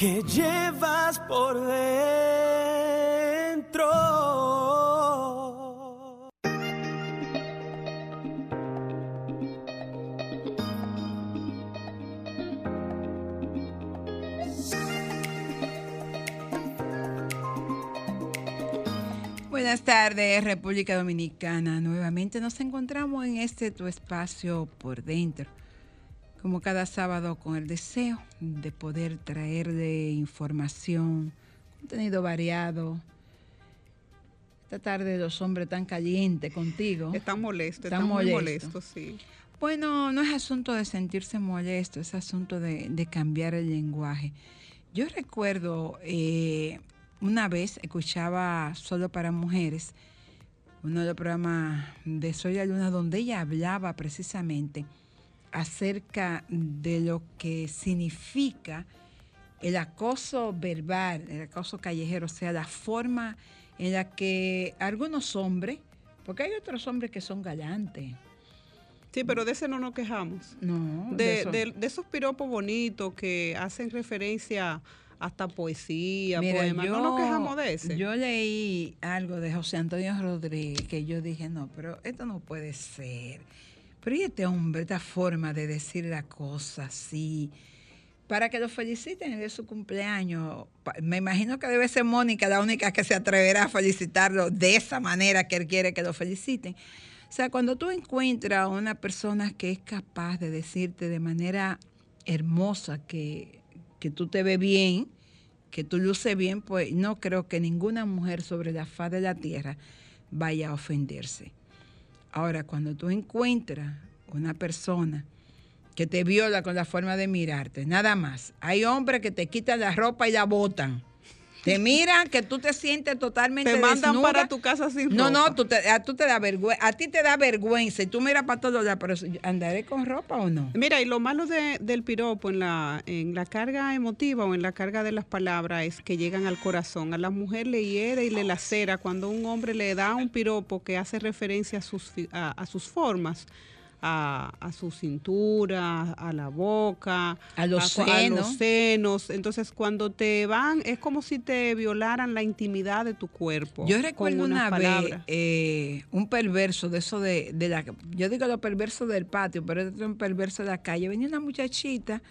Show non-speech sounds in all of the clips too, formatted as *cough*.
que llevas por dentro. Buenas tardes, República Dominicana. Nuevamente nos encontramos en este tu espacio por dentro, como cada sábado con el deseo de poder traer de información, contenido variado. Esta tarde los hombres tan calientes contigo. Están molestos, Están muy molestos. molestos, sí. Bueno, no es asunto de sentirse molesto, es asunto de, de cambiar el lenguaje. Yo recuerdo eh, una vez escuchaba Solo para Mujeres, uno de los programas de Soy la Luna, donde ella hablaba precisamente acerca de lo que significa el acoso verbal, el acoso callejero, o sea, la forma en la que algunos hombres, porque hay otros hombres que son galantes, Sí, pero de ese no nos quejamos. no, De, eso- de- de esos piropos bonitos que hacen referencia hasta poesía, Mira, poemas. no nos quejamos de ese. Yo leí algo de José Antonio Rodríguez que yo dije, no, pero esto no puede ser. Pero y este hombre, esta forma de decir la cosa así, para que lo feliciten de su cumpleaños. Me imagino que debe ser Mónica la única que se atreverá a felicitarlo de esa manera que él quiere que lo feliciten. O sea, cuando tú encuentras a una persona que es capaz de decirte de manera hermosa que, que tú te ves bien, que tú luces bien, pues no creo que ninguna mujer sobre la faz de la tierra vaya a ofenderse. Ahora, cuando tú encuentras una persona que te viola con la forma de mirarte, nada más. Hay hombres que te quitan la ropa y la botan. Te miran que tú te sientes totalmente Te mandan desnuda. para tu casa sin No, no, tú te, a, tú te da vergüenza, a ti te da vergüenza y tú miras para todos lados, pero ¿andaré con ropa o no? Mira, y lo malo de- del piropo en la, en la carga emotiva o en la carga de las palabras es que llegan al corazón. A la mujer le hiere y le lacera cuando un hombre le da un piropo que hace referencia a sus, a, a sus formas. A, a su cintura, a la boca, A los a senos. los senos. Entonces, cuando te van, es como si te violaran la intimidad de tu cuerpo. Yo recuerdo una vez eh, un perverso de eso de, de la... Yo digo lo perverso del patio, pero este es un perverso de la calle. Venía una muchachita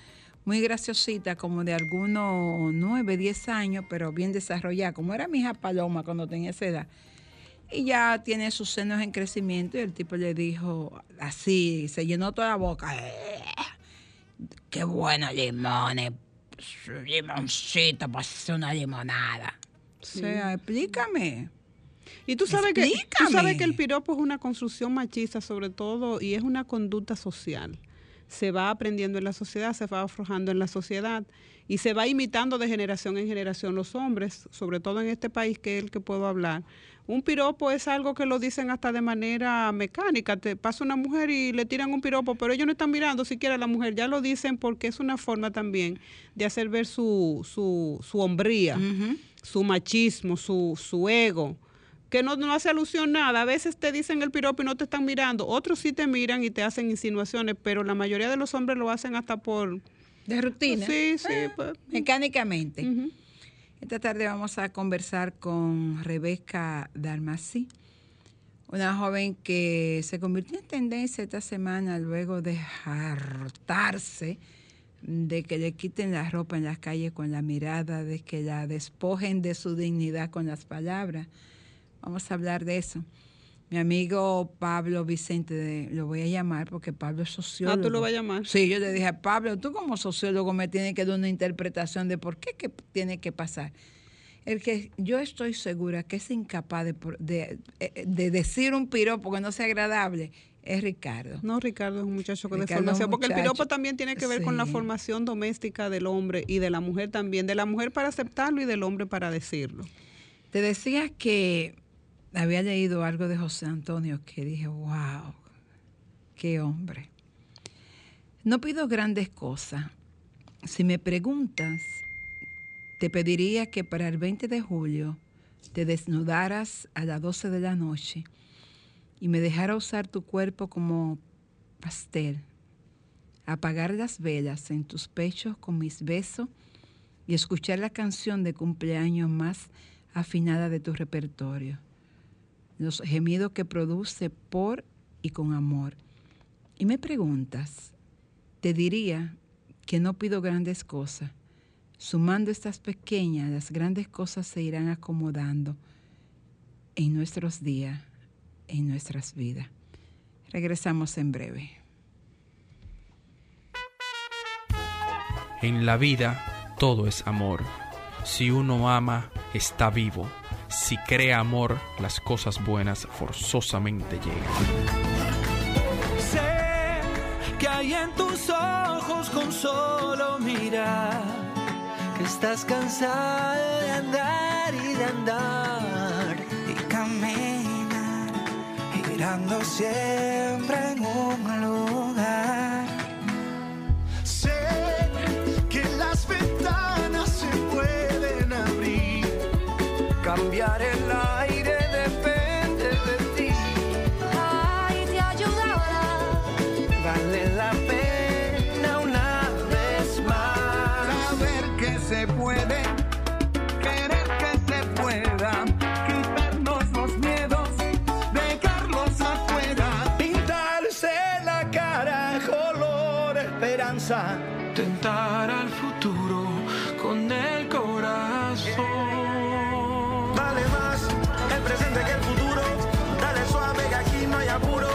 muy graciosita, como de algunos nueve, diez años, pero bien desarrollada, como era mi hija Paloma cuando tenía esa edad. Y ya tiene sus senos en crecimiento y el tipo le dijo así, se llenó toda la boca. "Eh, Qué bueno limones, limoncito para hacer una limonada. O sea, explícame. Y tú sabes, que, tú sabes que el piropo es una construcción machista sobre todo y es una conducta social. Se va aprendiendo en la sociedad, se va aflojando en la sociedad y se va imitando de generación en generación los hombres, sobre todo en este país que es el que puedo hablar. Un piropo es algo que lo dicen hasta de manera mecánica. Te pasa una mujer y le tiran un piropo, pero ellos no están mirando siquiera a la mujer, ya lo dicen porque es una forma también de hacer ver su, su, su hombría, su machismo, su, su ego que no, no hace alusión nada. A veces te dicen el piropo y no te están mirando. Otros sí te miran y te hacen insinuaciones, pero la mayoría de los hombres lo hacen hasta por... De rutina. Sí, sí. Pues. mecánicamente. Esta tarde vamos a conversar con Rebeca Dalmasí, una joven que se convirtió en tendencia esta semana luego de hartarse de que le quiten la ropa en las calles con la mirada, de que la despojen de su dignidad con las palabras. Vamos a hablar de eso. Mi amigo Pablo Vicente, de- lo voy a llamar porque Pablo es sociólogo. Ah, tú lo vas a llamar. Sí, yo le dije a Pablo, tú como sociólogo me tienes que dar una interpretación de por qué que tiene que pasar. El que yo estoy segura que es incapaz de, de- eh, de decir un piropo que no sea agradable es Ricardo. No, Ricardo es un muchacho con formación, porque el piropo también tiene que ver con la formación doméstica del hombre y de la mujer también, de la mujer para aceptarlo y del hombre para decirlo. Te decía que había leído algo de José Antonio que dije, wow, qué hombre. No pido grandes cosas. Si me preguntas, te pediría que para el 20 de julio te desnudaras a las 12 de la noche y me dejara usar tu cuerpo como pastel, apagar las velas en tus pechos con mis besos y escuchar la canción de cumpleaños más afinada de tu repertorio, los gemidos que produce por y con amor. Y me preguntas, te diría que no pido grandes cosas. Sumando estas pequeñas, las grandes cosas se irán acomodando en nuestros días, en nuestras vidas. Regresamos en breve. En la vida todo es amor. Si uno ama, está vivo. Si crea amor, las cosas buenas forzosamente llegan. Sé que hay en tus ojos con solo mirar que estás cansado de andar y de andar y caminar girando siempre en un lugar. Esperanza. Tentar al futuro con el corazón. Vale más el presente que el futuro. Dale suave que aquí no hay apuro.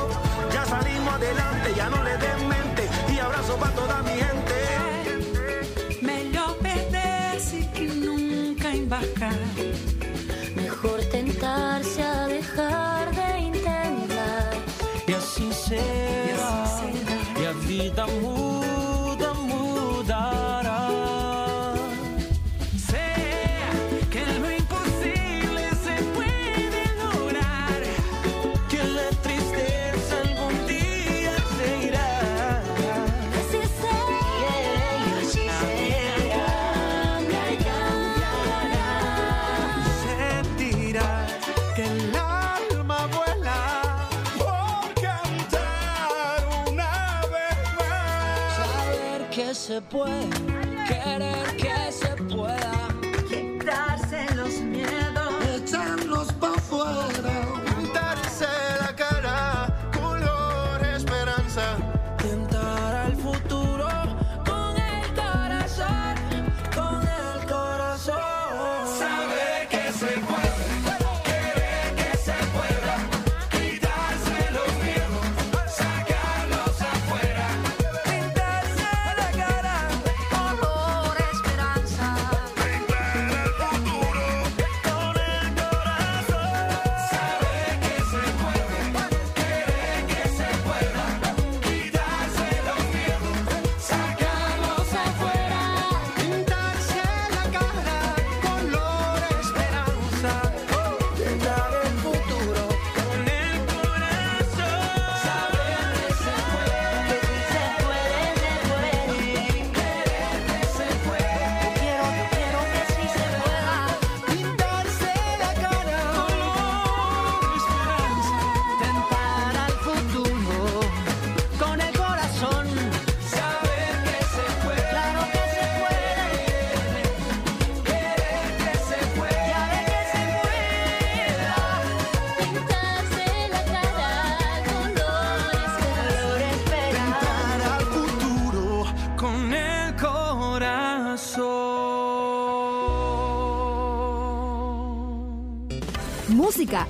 Ya salimos adelante, ya no le den mente. Y abrazo para toda mi gente. Melhor perder-se que nunca embarcar. Puede, querer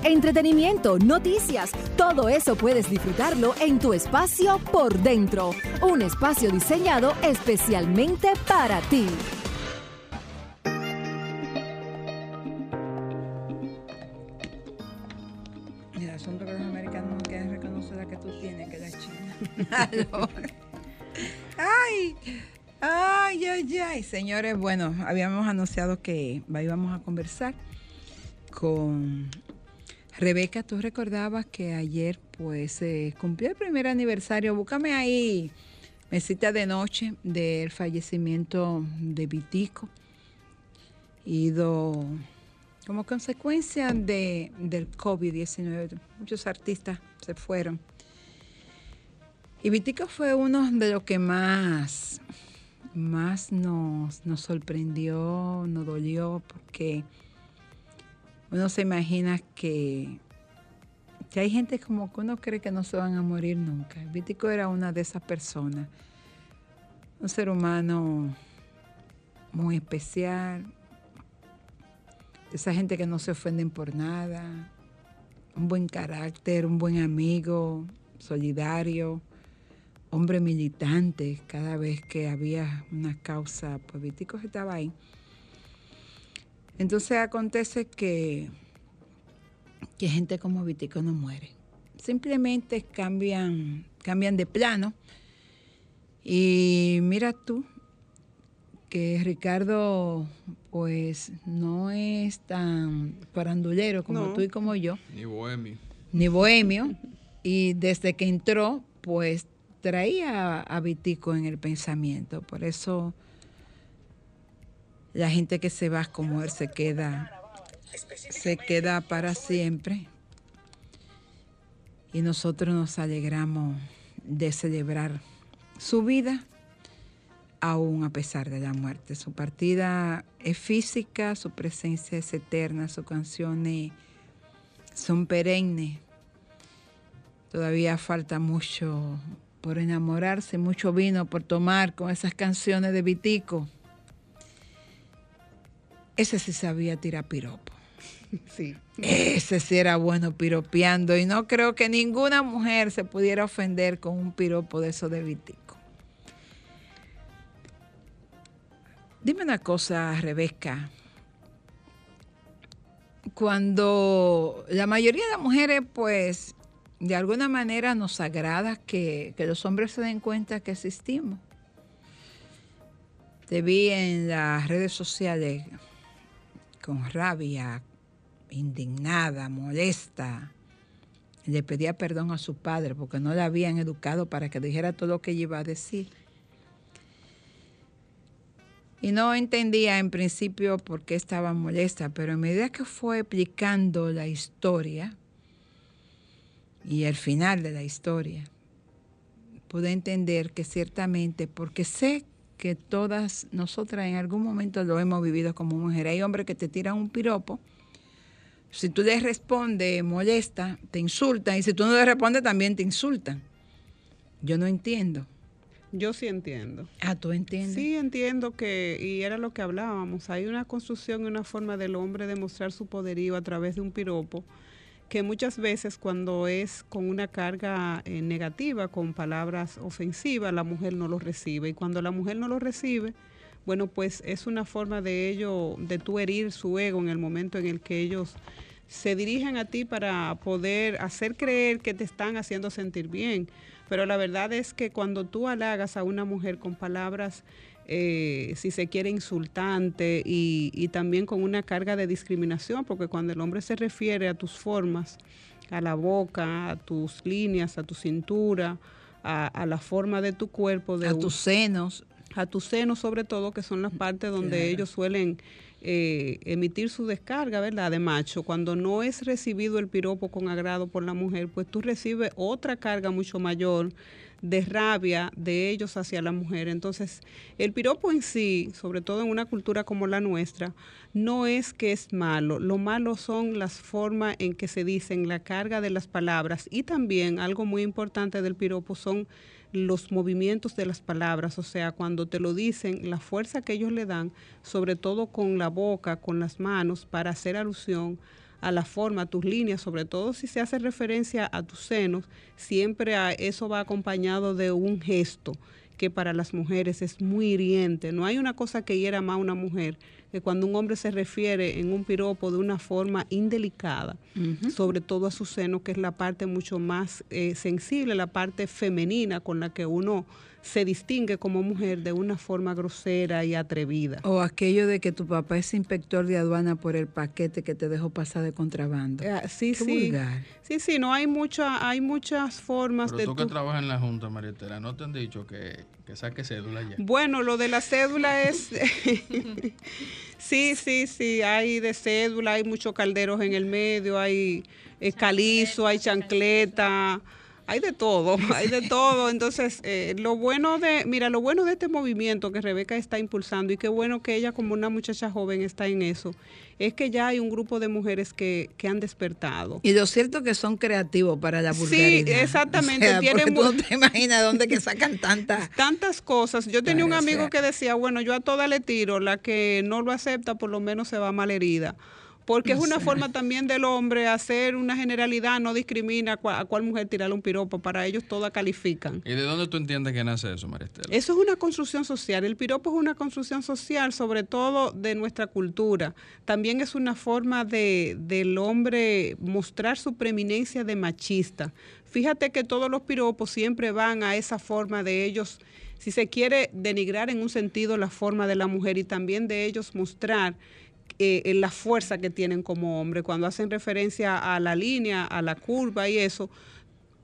entretenimiento, noticias, todo eso puedes disfrutarlo en tu espacio por dentro. Un espacio diseñado especialmente para ti. El asunto que los americanos quieren reconocer la que tú tienes, que la China. *laughs* *laughs* ¡Ay! Ay, ay, ay, señores, bueno, habíamos anunciado que íbamos a conversar con Rebeca. Tú recordabas que ayer, pues, se cumplió el primer aniversario. Búscame ahí, mesita de noche del fallecimiento de Vitico. Ido como consecuencia de, del COVID-19. Muchos artistas se fueron. Y Vitico fue uno de los que más, más nos, nos sorprendió, nos dolió, porque uno se imagina que, que hay gente como que uno cree que no se van a morir nunca. Vitico era una de esas personas, un ser humano muy especial, esa gente que no se ofenden por nada, un buen carácter, un buen amigo, solidario, hombre militante, cada vez que había una causa, pues Vitico estaba ahí. Entonces acontece que, que gente como Vitico no muere. Simplemente cambian, cambian de plano. Y mira tú, que Ricardo pues no es tan parandulero como No. tú y como yo, Ni bohemio. ni bohemio, y desde que entró, pues traía a Vitico en el pensamiento. Por eso la gente que se va como él se queda, se queda para siempre. Y nosotros nos alegramos de celebrar su vida aún a pesar de la muerte. Su partida es física, su presencia es eterna, sus canciones son perennes. Todavía falta mucho por enamorarse, mucho vino por tomar con esas canciones de Vitico. Ese sí sabía tirar piropo. *laughs* Sí. Ese sí era bueno piropeando y no creo que ninguna mujer se pudiera ofender con un piropo de eso de Vitico. Dime una cosa, Rebeca. Cuando la mayoría de las mujeres, pues, de alguna manera nos agrada que, que los hombres se den cuenta que existimos. Te vi en las redes sociales con rabia, indignada, molesta. Le pedía perdón a su padre porque no la habían educado para que dijera todo lo que ella iba a decir. Y no entendía en principio por qué estaba molesta, pero a medida que fue explicando la historia y el final de la historia, pude entender que ciertamente, porque sé que todas nosotras en algún momento lo hemos vivido como mujer, hay hombres que te tiran un piropo, si tú le respondes molesta, te insultan, y si tú no le respondes también te insultan. Yo no entiendo. Yo sí entiendo. Ah, ¿tú entiendes? Sí, entiendo que, y era lo que hablábamos, hay una construcción y una forma del hombre de mostrar su poderío a través de un piropo, que muchas veces cuando es con una carga eh, negativa, con palabras ofensivas, la mujer no lo recibe. Y cuando la mujer no lo recibe, bueno, pues es una forma de ello, de tú herir su ego en el momento en el que ellos se dirigen a ti para poder hacer creer que te están haciendo sentir bien. Pero la verdad es que cuando tú halagas a una mujer con palabras, eh, si se quiere, insultante y, y también con una carga de discriminación, porque cuando el hombre se refiere a tus formas, a la boca, a tus líneas, a tu cintura, a, a la forma de tu cuerpo, de a tus senos. a tus senos sobre todo, que son las partes donde Claro. ellos suelen eh, emitir su descarga, ¿verdad? De macho. Cuando no es recibido el piropo con agrado por la mujer, pues tú recibes otra carga mucho mayor de rabia de ellos hacia la mujer. Entonces, el piropo en sí, sobre todo en una cultura como la nuestra, no es que es malo. Lo malo son las formas en que se dicen, la carga de las palabras y también algo muy importante del piropo son los movimientos de las palabras, o sea, cuando te lo dicen, la fuerza que ellos le dan, sobre todo con la boca, con las manos, para hacer alusión la forma, a tus líneas, sobre todo si se hace referencia a tus senos, siempre a- eso va acompañado de un gesto que para las mujeres es muy hiriente. No hay una cosa que hiera más a una mujer que cuando un hombre se refiere en un piropo de una forma indelicada, sobre todo a su seno, que es la parte mucho más eh, sensible, la parte femenina con la que uno se distingue como mujer de una forma grosera y atrevida. O aquello de que tu papá es inspector de aduana por el paquete que te dejó pasar de contrabando. Eh, sí, Qué sí. vulgar. Sí, sí, no hay mucha, hay muchas formas Pero de tú que trabajas en la Junta, Marietela, ¿no te han dicho que, que saque cédula ya? Bueno, lo de la cédula es. *laughs* sí, sí, sí. Hay de cédula, hay muchos calderos en el medio, hay eh, calizo, hay chancleta, hay de todo, *laughs* hay de todo. Entonces, eh, lo bueno de. Mira, lo bueno de este movimiento que Rebeca está impulsando y qué bueno que ella, como una muchacha joven, está en eso, es que ya hay un grupo de mujeres que, que han despertado. Y lo cierto que son creativos para la Sí, vulgaridad. exactamente, O sea, tienen tú no te imaginas dónde que sacan tantas. *laughs* tantas cosas. Yo tenía un amigo que decía, bueno, yo a toda le tiro, la que no lo acepta por lo menos se va malherida. Porque es una forma también del hombre hacer una generalidad, no discrimina a cuál, a cuál mujer tirarle un piropo, para ellos todas califican. ¿Y de dónde tú entiendes que nace eso, Marietela? Eso es una construcción social. El piropo es una construcción social, sobre todo de nuestra cultura. También es una forma de, del hombre mostrar su preeminencia de machista. Fíjate que todos los piropos siempre van a esa forma de ellos, si se quiere denigrar en un sentido la forma de la mujer y también de ellos mostrar eh, eh, la fuerza que tienen como hombre. Cuando hacen referencia a la línea, a la curva y eso,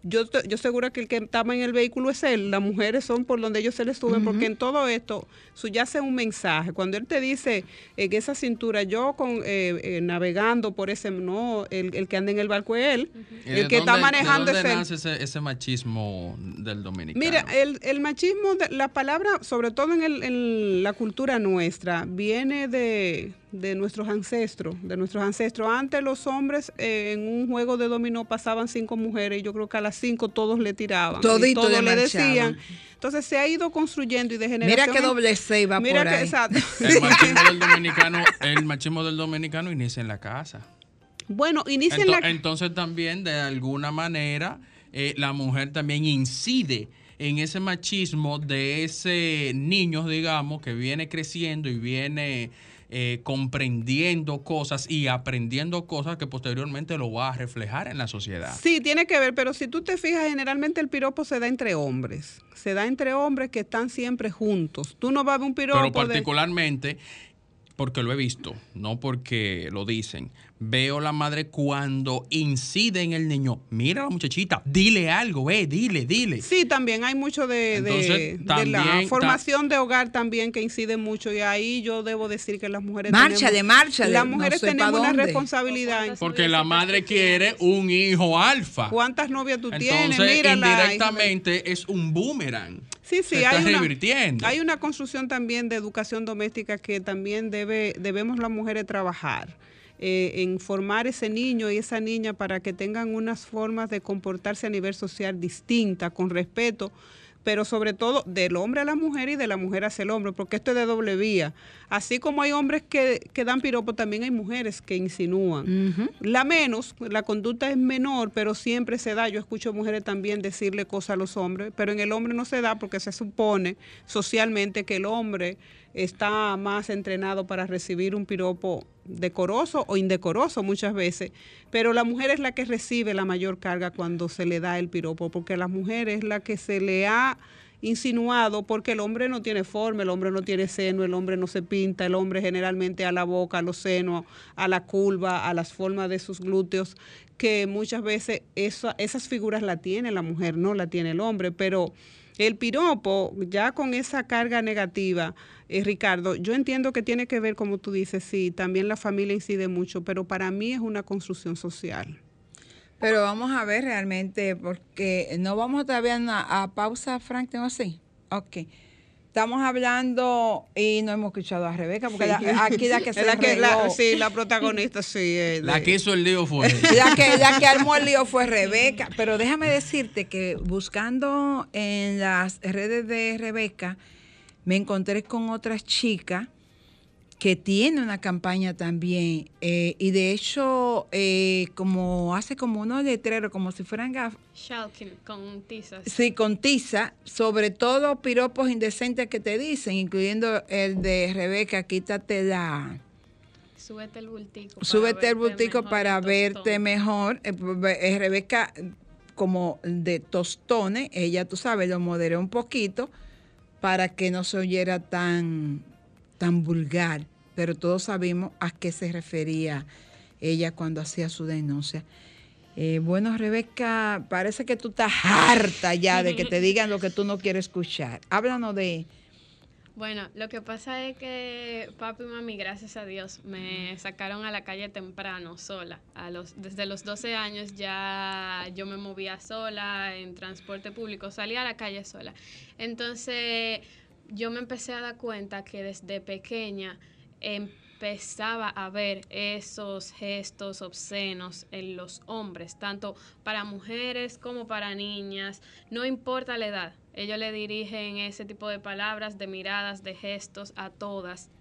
yo, yo segura que el que estaba en el vehículo es él, las mujeres son por donde ellos se les suben, porque en todo esto subyace un mensaje. Cuando él te dice en esa cintura, yo con eh, eh, navegando por ese, no, el, el que anda en el barco es él, ¿Y de el que está manejando ¿De es dónde él. nace ese, ese machismo del dominicano? Mira, el, el machismo, de- la palabra, sobre todo en, el- en la cultura nuestra, viene de, de nuestros ancestros, de nuestros ancestros. Antes los hombres eh, en un juego de dominó pasaban cinco mujeres y yo creo que a las cinco todos le tiraban. y Todito todos le decían. Entonces se ha ido construyendo y de Mira generación. que en- doble C va Mira por que, ahí. exacto. *laughs* El machismo del dominicano, el machismo del dominicano inicia en la casa. Bueno, inicia en la... Entonces también de alguna manera eh, la mujer también incide en ese machismo de ese niño, digamos, que viene creciendo y viene eh, comprendiendo cosas y aprendiendo cosas que posteriormente lo va a reflejar en la sociedad. Sí, tiene que ver, pero si tú te fijas, generalmente el piropo se da entre hombres. Se da entre hombres que están siempre juntos. Tú no vas a ver un piropo Pero de- particularmente, porque lo he visto, no porque lo dicen, veo la madre cuando incide en el niño. Mira a la muchachita, dile algo, eh, dile, dile. Sí, también hay mucho de, de- Entonces, de también la ta- formación de hogar también que incide mucho y ahí yo debo decir que las mujeres Márchale, tenemos, márchale, las no mujeres sé pa' tenemos una dónde. responsabilidad. Porque la madre quiere un hijo alfa. ¿Cuántas novias tú tienes? Entonces, Mírala. indirectamente es un boomerang. Sí, sí, hay una, revirtiendo. hay una construcción también de educación doméstica que también debe, debemos las mujeres trabajar. Eh, en formar ese niño y esa niña para que tengan unas formas de comportarse a nivel social distinta, con respeto, pero sobre todo del hombre a la mujer y de la mujer hacia el hombre, porque esto es de doble vía. Así como hay hombres que, que dan piropo, también hay mujeres que insinúan. La menos, la conducta es menor, pero siempre se da. Yo escucho mujeres también decirle cosas a los hombres, pero en el hombre no se da porque se supone socialmente que el hombre está más entrenado para recibir un piropo decoroso o indecoroso muchas veces, pero la mujer es la que recibe la mayor carga cuando se le da el piropo, porque la mujer es la que se le ha insinuado porque el hombre no tiene forma, el hombre no tiene seno, el hombre no se pinta, el hombre generalmente a la boca, a los senos, a la curva, a las formas de sus glúteos, que muchas veces esa- esas figuras la tiene la mujer, no la tiene el hombre, pero el piropo, ya con esa carga negativa, eh, Ricardo, yo entiendo que tiene que ver, como tú dices, sí, también la familia incide mucho, pero para mí es una construcción social. Pero vamos a ver realmente, porque no vamos todavía a, a pausa, Frank, ¿tengo así? Ok. Estamos hablando y no hemos escuchado a Rebeca, porque la- aquí la que se la que, la- sí, la protagonista, sí. eh, La que hizo el lío fue. *laughs* La que, la que armó el lío fue Rebeca. Pero déjame decirte que buscando en las redes de Rebeca, me encontré con otras chicas que tiene una campaña también. eh, y de hecho, eh, como hace como unos letreros, como si fueran gafas. Con tizas. Sí, con tiza, sobre todo piropos indecentes que te dicen, incluyendo el de Rebeca, quítate la... Súbete el bultico. Súbete el bultico para verte mejor. Eh, pues, Rebeca, como de tostones, ella, tú sabes, lo moderó un poquito para que no se oyera tan, tan vulgar. Pero todos sabemos a qué se refería ella cuando hacía su denuncia. Eh, bueno, Rebeca, parece que tú estás harta ya de que te *laughs* digan lo que tú no quieres escuchar. Háblanos de... Bueno, lo que pasa es que papi y mami, gracias a Dios, me sacaron a la calle temprano, sola. A los, desde los 12 años ya yo me movía sola en transporte público, salía a la calle sola. Entonces yo me empecé a dar cuenta que desde pequeña empezaba a ver esos gestos obscenos en los hombres, tanto para mujeres como para niñas, no importa la edad. Ellos le dirigen ese tipo de palabras, de miradas, de gestos a todas.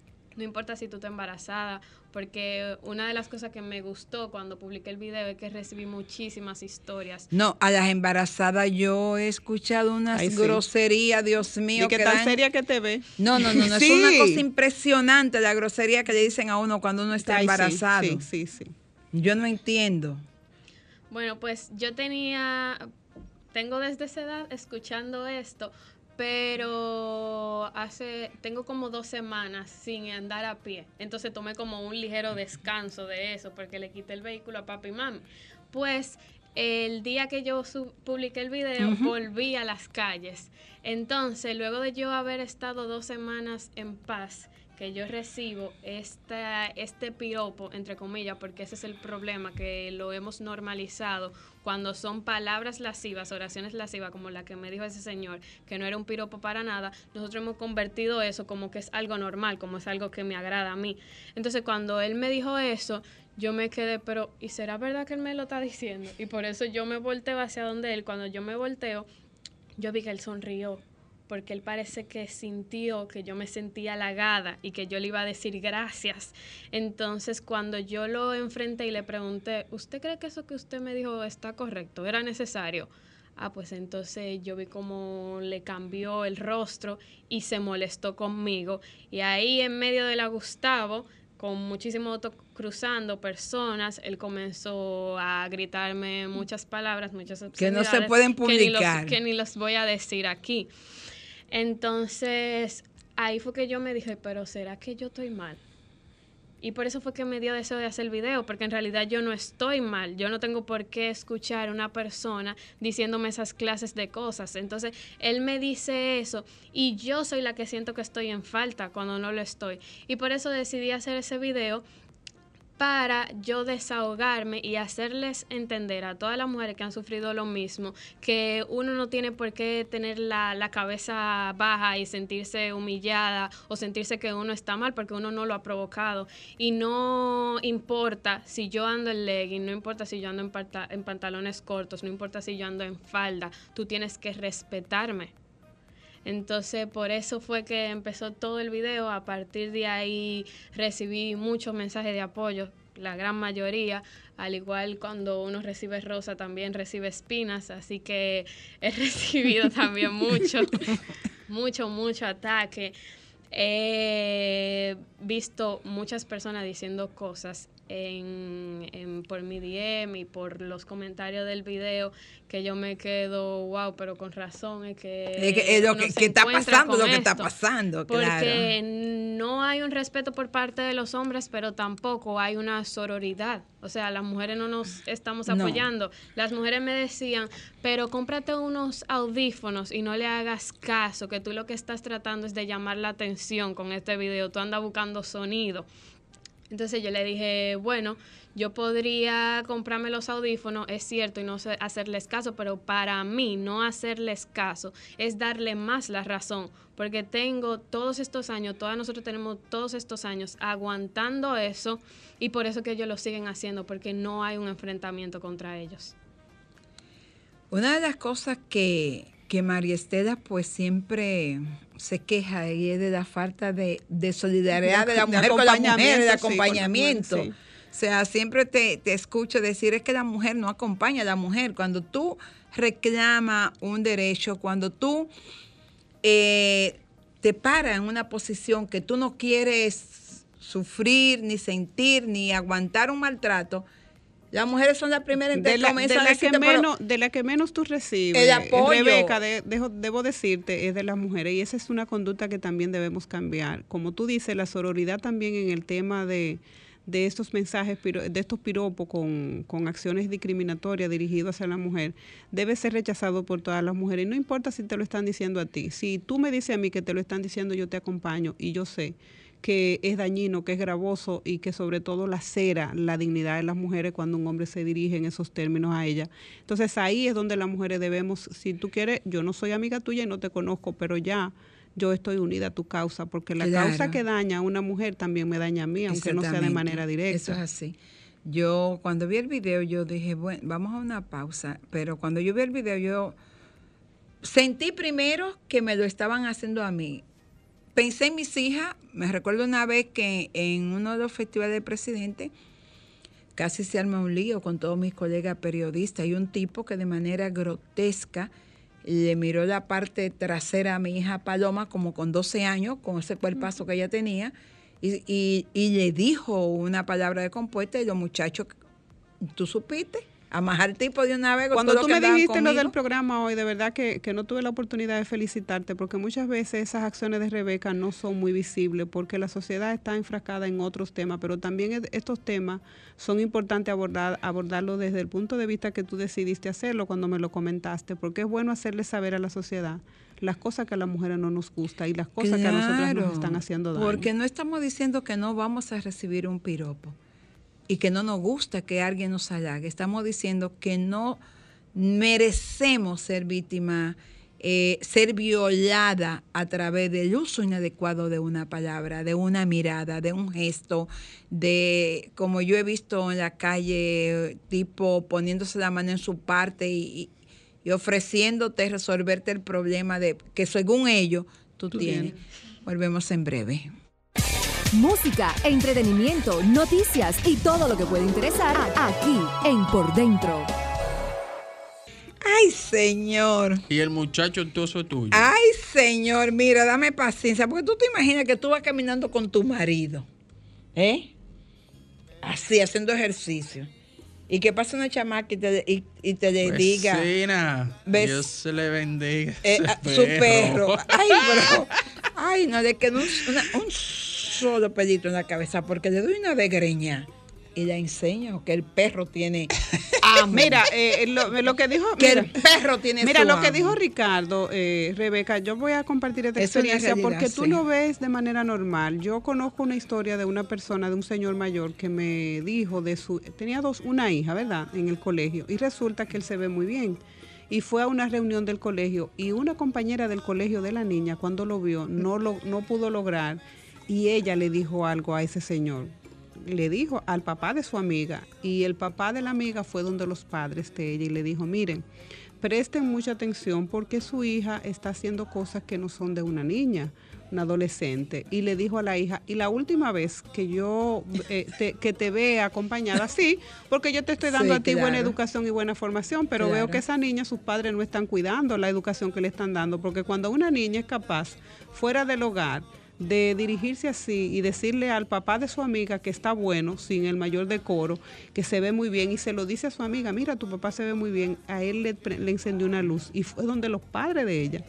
No importa si tú estás embarazada, porque una de las cosas que me gustó cuando publiqué el video es que recibí muchísimas historias. No, a las embarazadas yo he escuchado unas Ay, sí. groserías, Dios mío. ¿Y qué que tan dan- seria que te ve? No, no, no, no, *laughs* Sí. es una cosa impresionante la grosería que le dicen a uno cuando uno está Ay, sí, embarazado. Sí, sí, sí. Yo no entiendo. Bueno, pues yo tenía, tengo desde esa edad escuchando esto, pero hace, tengo como dos semanas sin andar a pie. Entonces tomé como un ligero descanso de eso, porque le quité el vehículo a papi y mami. Pues el día que yo sub- publiqué el video, volví a las calles. Entonces, luego de yo haber estado dos semanas en paz, que yo recibo esta, este piropo, entre comillas, porque ese es el problema, que lo hemos normalizado cuando son palabras lascivas, oraciones lascivas, como la que me dijo ese señor, que no era un piropo para nada, nosotros hemos convertido eso como que es algo normal, como es algo que me agrada a mí. Entonces, cuando él me dijo eso, yo me quedé, pero ¿y será verdad que él me lo está diciendo? Y por eso yo me volteo hacia donde él, cuando yo me volteo, yo vi que él sonrió, porque él parece que sintió que yo me sentía halagada y que yo le iba a decir gracias. Entonces, cuando yo lo enfrenté y le pregunté, ¿usted cree que eso que usted me dijo está correcto? ¿Era necesario? Ah, pues entonces yo vi cómo le cambió el rostro y se molestó conmigo. Y ahí en medio de la Gustavo, con muchísimo auto cruzando personas, él comenzó a gritarme muchas palabras, muchas Que no se pueden que ni los- publicar. que ni los voy a decir aquí. Entonces, ahí fue que yo me dije, pero ¿será que yo estoy mal? Y por eso fue que me dio deseo de hacer el video, porque en realidad yo no estoy mal, yo no tengo por qué escuchar a una persona diciéndome esas clases de cosas. Entonces, él me dice eso y yo soy la que siento que estoy en falta cuando no lo estoy. Y por eso decidí hacer ese video para yo desahogarme y hacerles entender a todas las mujeres que han sufrido lo mismo que uno no tiene por qué tener la, la cabeza baja y sentirse humillada o sentirse que uno está mal porque uno no lo ha provocado y no importa si yo ando en legging, no importa si yo ando en, en pantalones cortos, no importa si yo ando en falda, tú tienes que respetarme. Entonces, por eso fue que empezó todo el video. A partir de ahí recibí muchos mensajes de apoyo, la gran mayoría. Al igual cuando uno recibe rosa, también recibe espinas. Así que he *laughs* recibido también mucho, *laughs* mucho, mucho ataque. He visto muchas personas diciendo cosas en, en- por mi DM y por los comentarios del video que yo me quedo, wow, pero con razón es que... Es que, es lo que, está pasando, lo que está pasando, Porque claro. no hay un respeto por parte de los hombres, pero tampoco hay una sororidad. O sea, las mujeres no nos estamos No. apoyando. Las mujeres me decían, pero cómprate unos audífonos y no le hagas caso, que tú lo que estás tratando es de llamar la atención con este video. Tú andas buscando sonido. Entonces yo le dije, bueno, yo podría comprarme los audífonos, es cierto, y no hacerles caso, pero para mí no hacerles caso es darle más la razón, porque tengo todos estos años, todas nosotros tenemos todos estos años aguantando eso, y por eso que ellos lo siguen haciendo, porque no hay un enfrentamiento contra ellos. Una de las cosas que, que María Estela pues siempre se queja y es de la falta de, de solidaridad de, la De mujer con la mujer, de acompañamiento, sí, mujer, sí. O sea, siempre te, te escucho decir es que la mujer no acompaña a la mujer. Cuando tú reclamas un derecho, cuando tú eh, te paras en una posición que tú no quieres sufrir, ni sentir, ni aguantar un maltrato, las mujeres son las primeras en de la, de la que decirte, menos, de la que menos tú recibes, El apoyo. Rebeca, de- debo decirte, es de las mujeres y esa es una conducta que también debemos cambiar. Como tú dices, la sororidad también en el tema de, de estos mensajes, de estos piropos con, con acciones discriminatorias dirigidas hacia la mujer, debe ser rechazado por todas las mujeres. No importa si te lo están diciendo a ti. Si tú me dices a mí que te lo están diciendo, yo te acompaño y yo sé que es dañino, que es gravoso y que sobre todo lacera la dignidad de las mujeres cuando un hombre se dirige en esos términos a ella. Entonces ahí es donde las mujeres debemos, si tú quieres, yo no soy amiga tuya y no te conozco, pero ya yo estoy unida a tu causa, porque la Claro. causa que daña a una mujer también me daña a mí, aunque no sea de manera directa. Eso es así. Yo cuando vi el video yo dije, bueno, vamos a una pausa, pero cuando yo vi el video yo sentí primero que me lo estaban haciendo a mí. Pensé en mis hijas, me recuerdo una vez que en uno de los festivales de presidente casi se arma un lío con todos mis colegas periodistas. Y un tipo que de manera grotesca le miró la parte trasera a mi hija Paloma como con 12 años, con ese cuerpazo que ella tenía, y, y- y le dijo una palabra de compuesta y los muchachos, tú supiste, amajar el tipo de una vez. Cuando tú lo me dijiste lo conmigo. del programa hoy, de verdad que, que no tuve la oportunidad de felicitarte, porque muchas veces esas acciones de Rebeca no son muy visibles, porque la sociedad está enfrascada en otros temas, pero también es- estos temas son importantes abordar, abordarlo desde el punto de vista que tú decidiste hacerlo cuando me lo comentaste, porque es bueno hacerle saber a la sociedad las cosas que a las mujeres no nos gusta y las cosas que a nosotras nos están haciendo daño. Porque no estamos diciendo que no vamos a recibir un piropo y que no nos gusta que alguien nos halague. Estamos diciendo que no merecemos ser víctimas, eh, ser violada a través del uso inadecuado de una palabra, de una mirada, de un gesto, de como yo he visto en la calle, tipo poniéndose la mano en su parte y, y ofreciéndote resolverte el problema de que según ellos tú, Tú tienes. tienes. Volvemos en breve. Música, entretenimiento, noticias y todo lo que puede interesar aquí en Por Dentro. Ay, señor. Y el muchacho entonces tuyo. Ay, señor, mira, dame paciencia, porque tú te imaginas que tú vas caminando con tu marido, ¿eh? Así, haciendo ejercicio. Y que pasa una chamaca y te, y, y te le diga, Vecina, Ves- Dios se le bendiga. eh, a- su perro. Ay, bro. Ay, no, de que no una- un solo pelito en la cabeza, porque le doy una de greña y le enseño que el perro tiene *laughs* amo. Mira, eh, lo, lo que dijo... que mira, el perro tiene Mira, su lo que dijo Ricardo, eh, Rebeca, yo voy a compartir esta Es una experiencia realidad, porque tú lo ves de manera normal. Yo conozco una historia de una persona, de un señor mayor, que me dijo de su... Tenía dos, una hija, ¿verdad? En el colegio. Y resulta que él se ve muy bien. Y fue a una reunión del colegio y una compañera del colegio de la niña, cuando lo vio, no, lo, no pudo lograr. Y ella le dijo algo a ese señor. Le dijo al papá de su amiga y el papá de la amiga fue donde los padres de ella y le dijo, miren, presten mucha atención porque su hija está haciendo cosas que no son de una niña, una adolescente. Y le dijo a la hija, y la última vez que yo eh, te, que te vea acompañada, sí, porque yo te estoy dando Sí, a ti buena educación y buena formación, pero veo que esa niña, sus padres no están cuidando la educación que le están dando, porque cuando una niña es capaz, fuera del hogar, de dirigirse así y decirle al papá de su amiga que está bueno, sin el mayor decoro, que se ve muy bien, y se lo dice a su amiga, mira, tu papá se ve muy bien, a él le, le encendió una luz, y fue donde los padres de ella,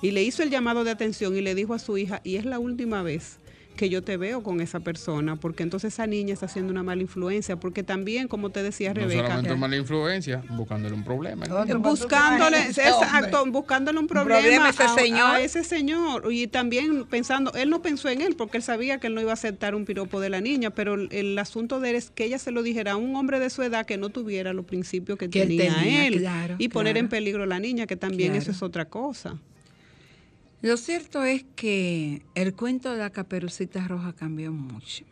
y le hizo el llamado de atención y le dijo a su hija, y es la última vez que yo te veo con esa persona, porque entonces esa niña está haciendo una mala influencia, porque también, como te decía No Rebeca, solamente mala influencia, buscándole un problema. Otro, eh, ¿cuánto buscándole, exacto, buscándole un problema problema, a ese señor. a ese señor y también pensando, él no pensó en él porque él sabía que él no iba a aceptar un piropo de la niña, pero el, el asunto de él es que ella se lo dijera a un hombre de su edad que no tuviera los principios que, Que él tenía, él claro, y poner claro. en peligro a la niña, que también eso es otra cosa. Lo cierto es que el cuento de la caperucita roja cambió mucho.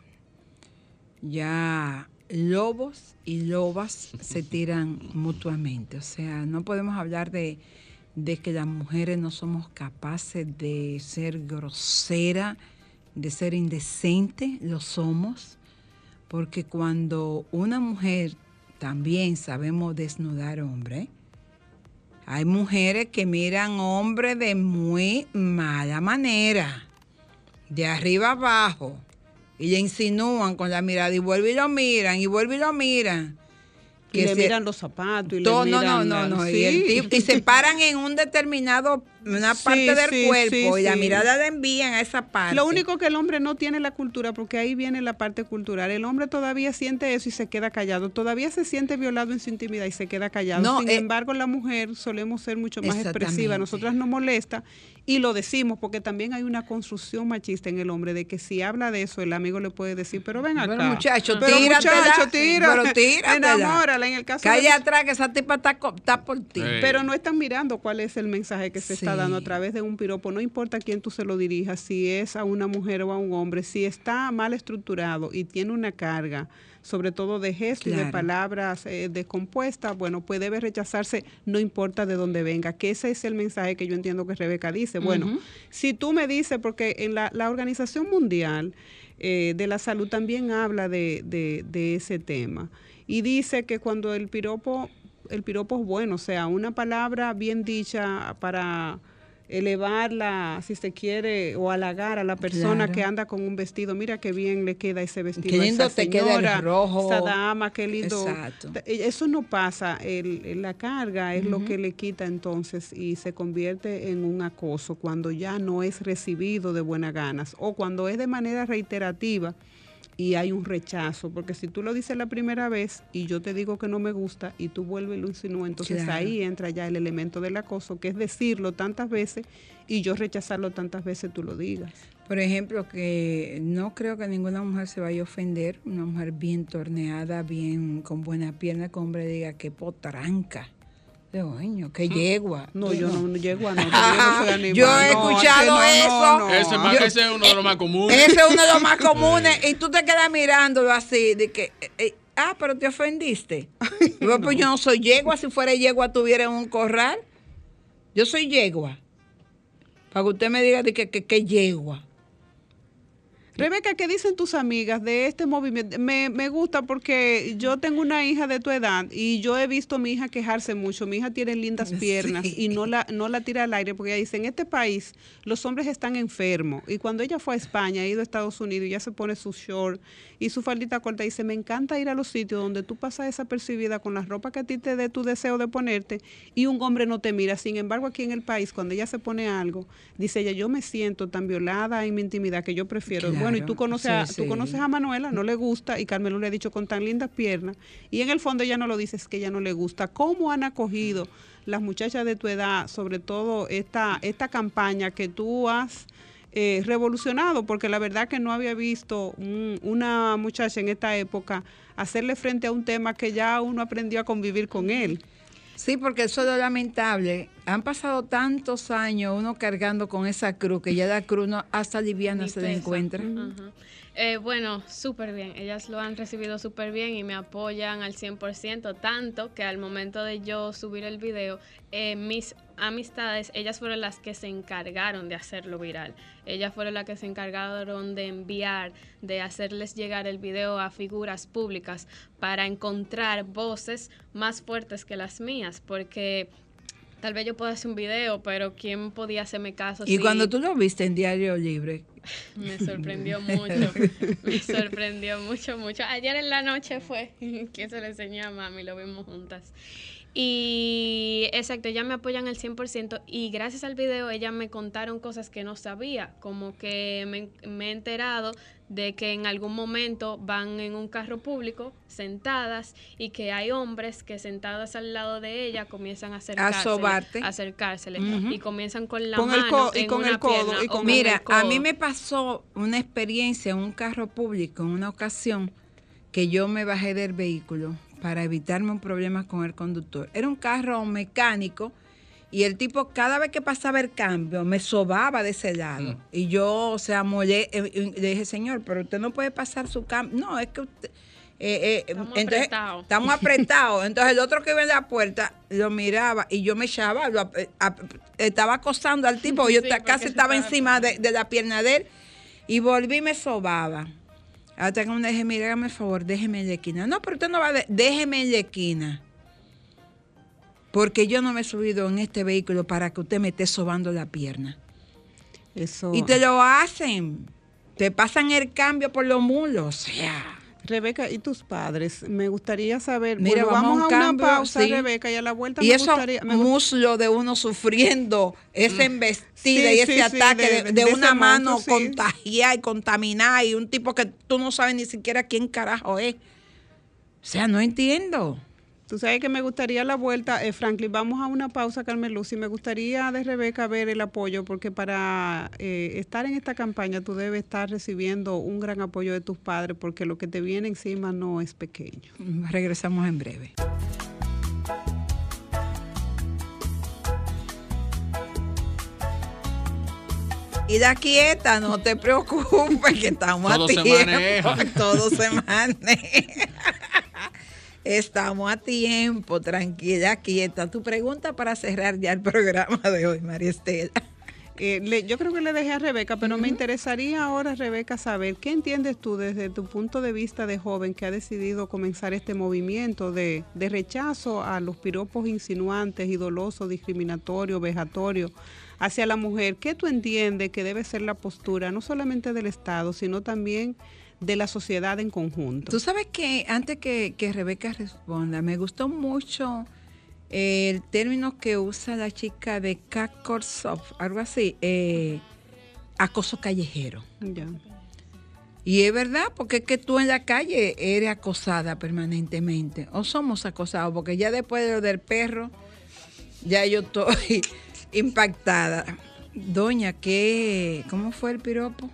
Ya lobos y lobas se *laughs* tiran mutuamente. O sea, no podemos hablar de, de que las mujeres no somos capaces de ser grosera, de ser indecente, lo somos, porque cuando una mujer también sabemos desnudar hombre, hay mujeres que miran hombre de muy mala manera, de arriba abajo, y le insinúan con la mirada y vuelven y lo miran, y vuelven y lo miran. Y Que le se- miran los zapatos y todo, le no, miran no, no, no. Y, Sí. el tipo- y se paran en un determinado, una Sí, parte del sí, cuerpo sí, y la sí. mirada la envían a esa parte. Lo único que el hombre no tiene la cultura, porque ahí viene la parte cultural. El hombre todavía siente eso y se queda callado. Todavía se siente violado en su intimidad y se queda callado. No, Sin eh, embargo, la mujer solemos ser mucho más expresiva. Nosotras nos molesta y lo decimos porque también hay una construcción machista en el hombre de que si habla de eso, el amigo le puede decir, pero ven acá. Pero muchacho, Pero tíratela, muchacho, tira. pero tíratela. Enamórala. En el caso de Calla atrás que esa tipa está, está por ti. Sí. pero no están mirando cuál es el mensaje que se está Dando a través de un piropo. No importa a quién tú se lo dirijas, si es a una mujer o a un hombre, si está mal estructurado y tiene una carga, sobre todo de gestos y de palabras eh, descompuestas, bueno, pues debe rechazarse, no importa de dónde venga. Que ese es el mensaje que yo entiendo que Rebeca dice. Bueno, si tú me dices, porque en la, la Organización Mundial eh, de la Salud también habla de, de- de ese tema y dice que cuando el piropo el piropo es bueno, o sea, una palabra bien dicha para elevarla, si se quiere, o halagar a la persona Claro. que anda con un vestido. Mira qué bien le queda ese vestido. Qué a esa te queda el señora, rojo. Esa dama, qué lindo. Exacto. T- Eso no pasa. El, el- la carga es lo que le quita entonces y se convierte en un acoso cuando ya no es recibido de buenas ganas o cuando es de manera reiterativa y hay un rechazo, porque si tú lo dices la primera vez y yo te digo que no me gusta y tú vuelves y lo insinúas, entonces Claro. ahí entra ya el elemento del acoso, que es decirlo tantas veces y yo rechazarlo tantas veces tú lo digas. Por ejemplo, que no creo que ninguna mujer se vaya a ofender, una mujer bien torneada, bien con buena pierna, que hombre diga que potranca. Digo, coño, que yegua. No, yo no, no llego a *laughs* no, yo no soy yo he No, escuchado es que no, eso. no, no. Ese, más- Yo- ese es uno de los más comunes. Ese es uno de los más *laughs* comunes. Y tú te quedas mirándolo así, de que, eh, eh, ah, pero te ofendiste. Digo, Pues yo no soy yegua, si fuera yegua tuviera en un corral. Yo soy yegua. Para que usted me diga de que, que, que yegua. Rebeca, ¿qué dicen tus amigas de este movimiento? Me, me gusta porque yo tengo una hija de tu edad y yo he visto a mi hija quejarse mucho. Mi hija tiene lindas *laughs* piernas Sí. y no la, no la tira al aire porque ella dice, en este país los hombres están enfermos. Y cuando ella fue a España, ha ido a Estados Unidos y ya se pone su short y su faldita corta, dice, me encanta ir a los sitios donde tú pasas desapercibida con la ropa que a ti te dé tu deseo de ponerte y un hombre no te mira. Sin embargo, aquí en el país, cuando ella se pone algo, dice ella, yo me siento tan violada en mi intimidad que yo prefiero. Claro, Bueno, y tú conoces, a, sí, tú sí. conoces a Manuela, no le gusta, y Carmelo le ha dicho con tan lindas piernas, y en el fondo ella no lo dice, es que ella no le gusta. ¿Cómo han acogido las muchachas de tu edad, sobre todo esta, esta campaña que tú has eh, revolucionado? Porque la verdad que no había visto un- una muchacha en esta época hacerle frente a un tema que ya uno aprendió a convivir con él. Sí, porque eso es lo lamentable. Han pasado tantos años uno cargando con esa cruz que ya la cruz no, hasta liviana Ni se le encuentra. Eh, bueno, súper bien. Ellas lo han recibido súper bien y me apoyan al 100%, tanto que al momento de yo subir el video, eh, mis amistades, ellas fueron las que se encargaron de hacerlo viral. Ellas fueron las que se encargaron de enviar, de hacerles llegar el video a figuras públicas para encontrar voces más fuertes que las mías, porque... Tal vez yo pueda hacer un video, pero ¿quién podía hacerme caso? Y si- cuando tú lo viste en Diario Libre, *laughs* me sorprendió mucho, me sorprendió mucho, mucho. Ayer en la noche fue *laughs* que se le enseñó a mami, lo vimos juntas. Y exacto, ella me apoyan al 100% y gracias al video ellas me contaron cosas que no sabía, como que me, me he enterado de que en algún momento van en un carro público sentadas y que hay hombres que sentados al lado de ella comienzan a acercarse, sobarte. a acercársele Ujú. y comienzan con la Con mano y en con una el codo, pierna y con el Mira, el a mí codo. me pasó una experiencia en un carro público en una ocasión que yo me bajé del vehículo para evitarme un problema con el conductor. Era un carro mecánico y el tipo cada vez que pasaba el cambio me sobaba de ese lado. Y yo, o sea, molé, eh, eh, le dije, señor, pero usted no puede pasar su cambio. No, es que usted... eh, eh, Estamos entonces, apretados. Estamos *laughs* apretados. Entonces el otro que iba en la puerta lo miraba y yo me echaba, lo estaba acosando al tipo, *laughs* yo Sí, casi estaba encima de, de la pierna de él y volví y me sobaba. Hasta que me dije, mire, hágame el favor, déjeme en la esquina. No, pero usted no va a... de- déjeme en la esquina. Porque yo no me he subido en este vehículo para que usted me esté sobando la pierna. Eso. Y te lo hacen. Te pasan el cambio por los mulos. O sea... Rebeca, ¿y tus padres? Me gustaría saber. Mira, bueno, vamos a un una pausa, sí. Rebeca, y a la vuelta Y me esos gustaría. me muslos de uno sufriendo esa embestida Sí, y ese sí, ataque de- de, de de una mano contagiada y contaminada y un tipo que tú no sabes ni siquiera quién carajo es. O sea, no entiendo. Tú sabes que me gustaría la vuelta, eh, Franklin, vamos a una pausa, Carmen Luz, y me gustaría de Rebeca ver el apoyo, porque para eh, estar en esta campaña tú debes estar recibiendo un gran apoyo de tus padres, porque lo que te viene encima no es pequeño. Regresamos en breve. Y da quieta, no te preocupes, que estamos Todo a se tiempo. maneja. *laughs* Todo se maneja. Estamos a tiempo, tranquila, quieta. Tu pregunta para cerrar ya el *laughs* programa de hoy, María Estela. Eh, le- yo creo que le dejé a Rebeca, pero me interesaría ahora, Rebeca, saber qué entiendes tú desde tu punto de vista de joven que ha decidido comenzar este movimiento de, de rechazo a los piropos insinuantes y dolosos, discriminatorios, vejatorios hacia la mujer. ¿Qué tú entiendes que debe ser la postura, no solamente del Estado, sino también de la sociedad en conjunto? Tú sabes que antes que, que Rebeca responda, me gustó mucho eh, el término que usa la chica de Soft, algo así, eh, acoso callejero. Ya. Y es verdad, porque es que tú en la calle eres acosada permanentemente, o somos acosados, porque ya después de lo del perro, ya yo estoy *laughs* impactada. Doña, ¿qué? ¿Cómo fue el piropo?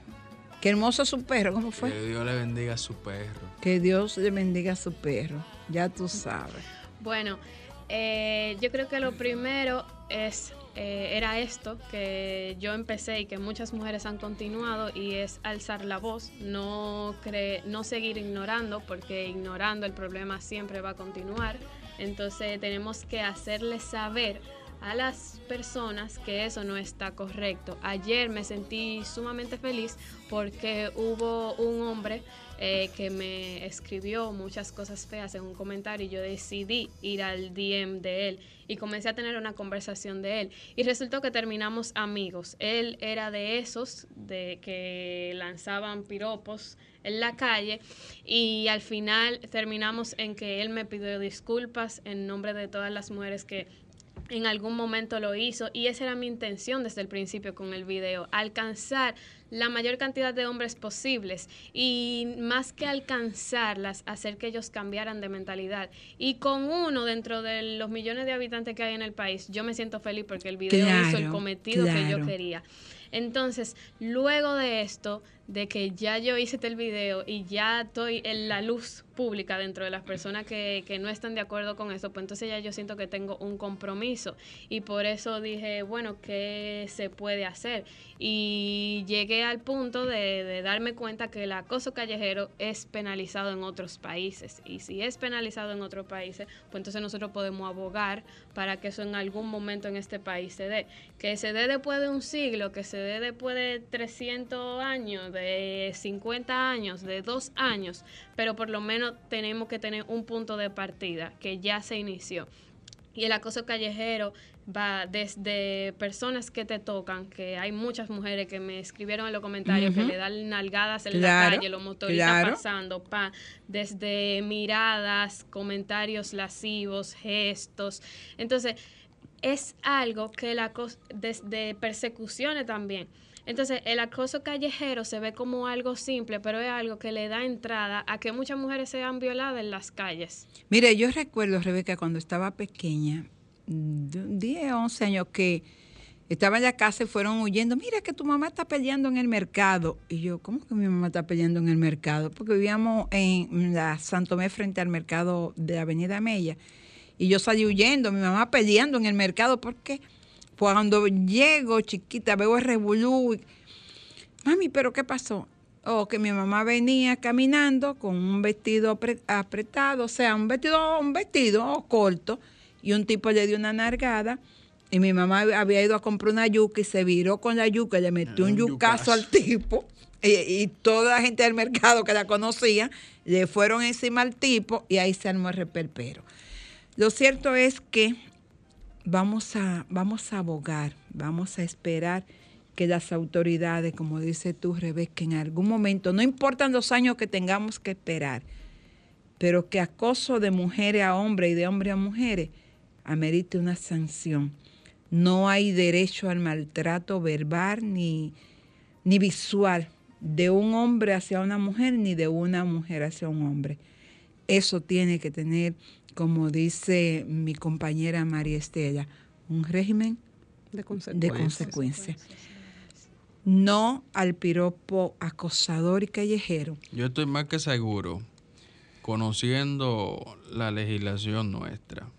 Qué hermoso su perro, ¿cómo fue? Que Dios le bendiga a su perro. Que Dios le bendiga a su perro, ya tú sabes. Bueno, eh, yo creo que lo primero es eh, era esto que yo empecé y que muchas mujeres han continuado y es alzar la voz, no cre- no seguir ignorando porque ignorando el problema siempre va a continuar. Entonces tenemos que hacerles saber a las personas que eso no está correcto. Ayer me sentí sumamente feliz porque hubo un hombre eh, que me escribió muchas cosas feas en un comentario y yo decidí ir al DM de él y comencé a tener una conversación de él y resultó que terminamos amigos. Él era de esos de que lanzaban piropos en la calle y al final terminamos en que él me pidió disculpas en nombre de todas las mujeres que en algún momento lo hizo y esa era mi intención desde el principio con el video, alcanzar la mayor cantidad de hombres posibles y más que alcanzarlas, hacer que ellos cambiaran de mentalidad. Y con uno dentro de los millones de habitantes que hay en el país, yo me siento feliz porque el video hizo el Claro, cometido que yo quería. Entonces, luego de esto, de que ya yo hice el video y ya estoy en la luz pública dentro de las personas que, que no están de acuerdo con eso, pues entonces ya yo siento que tengo un compromiso y por eso dije, bueno, ¿qué se puede hacer? Y llegué al punto de, de darme cuenta que el acoso callejero es penalizado en otros países y si es penalizado en otros países, pues entonces nosotros podemos abogar para que eso en algún momento en este país se dé. Que se dé después de un siglo, que se dé después de 300 años, de 50 años, de dos años, pero por lo menos tenemos que tener un punto de partida que ya se inició. Y el acoso callejero va desde personas que te tocan, que hay muchas mujeres que me escribieron en los comentarios que le dan nalgadas en Claro, la calle, los motoristas claro. pasando, pa, desde miradas, comentarios lascivos, gestos. Entonces, es algo que acoso, desde persecuciones también. Entonces, el acoso callejero se ve como algo simple, pero es algo que le da entrada a que muchas mujeres sean violadas en las calles. Mire, yo recuerdo, Rebeca, cuando estaba pequeña, de 10, 11 años, que estaba en la casa y fueron huyendo. Mira que tu mamá está peleando en el mercado. Y yo, ¿cómo que mi mamá está peleando en el mercado? Porque vivíamos en la Santomé frente al mercado de la Avenida Mella. Y yo salí huyendo, mi mamá peleando en el mercado. ¿Por qué? Cuando llego, chiquita, veo el revolú. Mami, ¿pero qué pasó? o que mi mamá venía caminando con un vestido apre- apretado, o sea, un vestido, un vestido corto, y un tipo le dio una nargada, y mi mamá había ido a comprar una yuca y se viró con la yuca y le metió un, Un yucazo yucazo. al tipo, y, y toda la gente del mercado que la conocía, le fueron encima al tipo y ahí se armó el reperpero. Lo cierto es que vamos a, vamos a abogar, vamos a esperar que las autoridades, como dice tú, Rebeca, en algún momento, no importan los años que tengamos que esperar, pero que acoso de mujeres a hombres y de hombres a mujeres amerite una sanción. No hay derecho al maltrato verbal ni, ni visual de un hombre hacia una mujer ni de una mujer hacia un hombre. Eso tiene que tener, como dice mi compañera María Estela, un régimen De de consecuencias. consecuencias. No al piropo acosador y callejero. Yo estoy más que seguro, conociendo la legislación nuestra,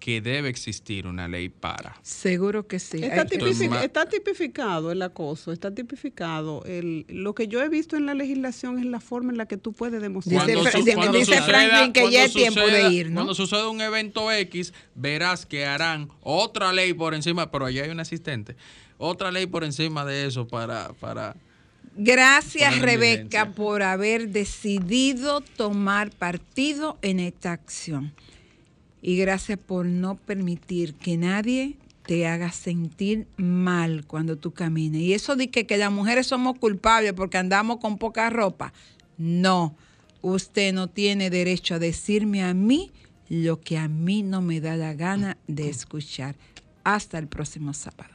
que debe existir una ley para. Seguro que sí. Está, tipificado el acoso, está tipificado. El, lo que yo he visto en la legislación es la forma en la que tú puedes demostrar. Dice su- dice- cuando dice suceda- Franklin que ya cuando es tiempo de ir, ¿no? Cuando suceda un evento X, verás que harán otra ley por encima, pero allá hay un asistente, otra ley por encima de eso para... para Gracias, Rebeca, por haber decidido tomar partido en esta acción. Y gracias por no permitir que nadie te haga sentir mal cuando tú camines. Y eso de que, que las mujeres somos culpables porque andamos con poca ropa. No, usted no tiene derecho a decirme a mí lo que a mí no me da la gana de escuchar. Hasta el próximo sábado.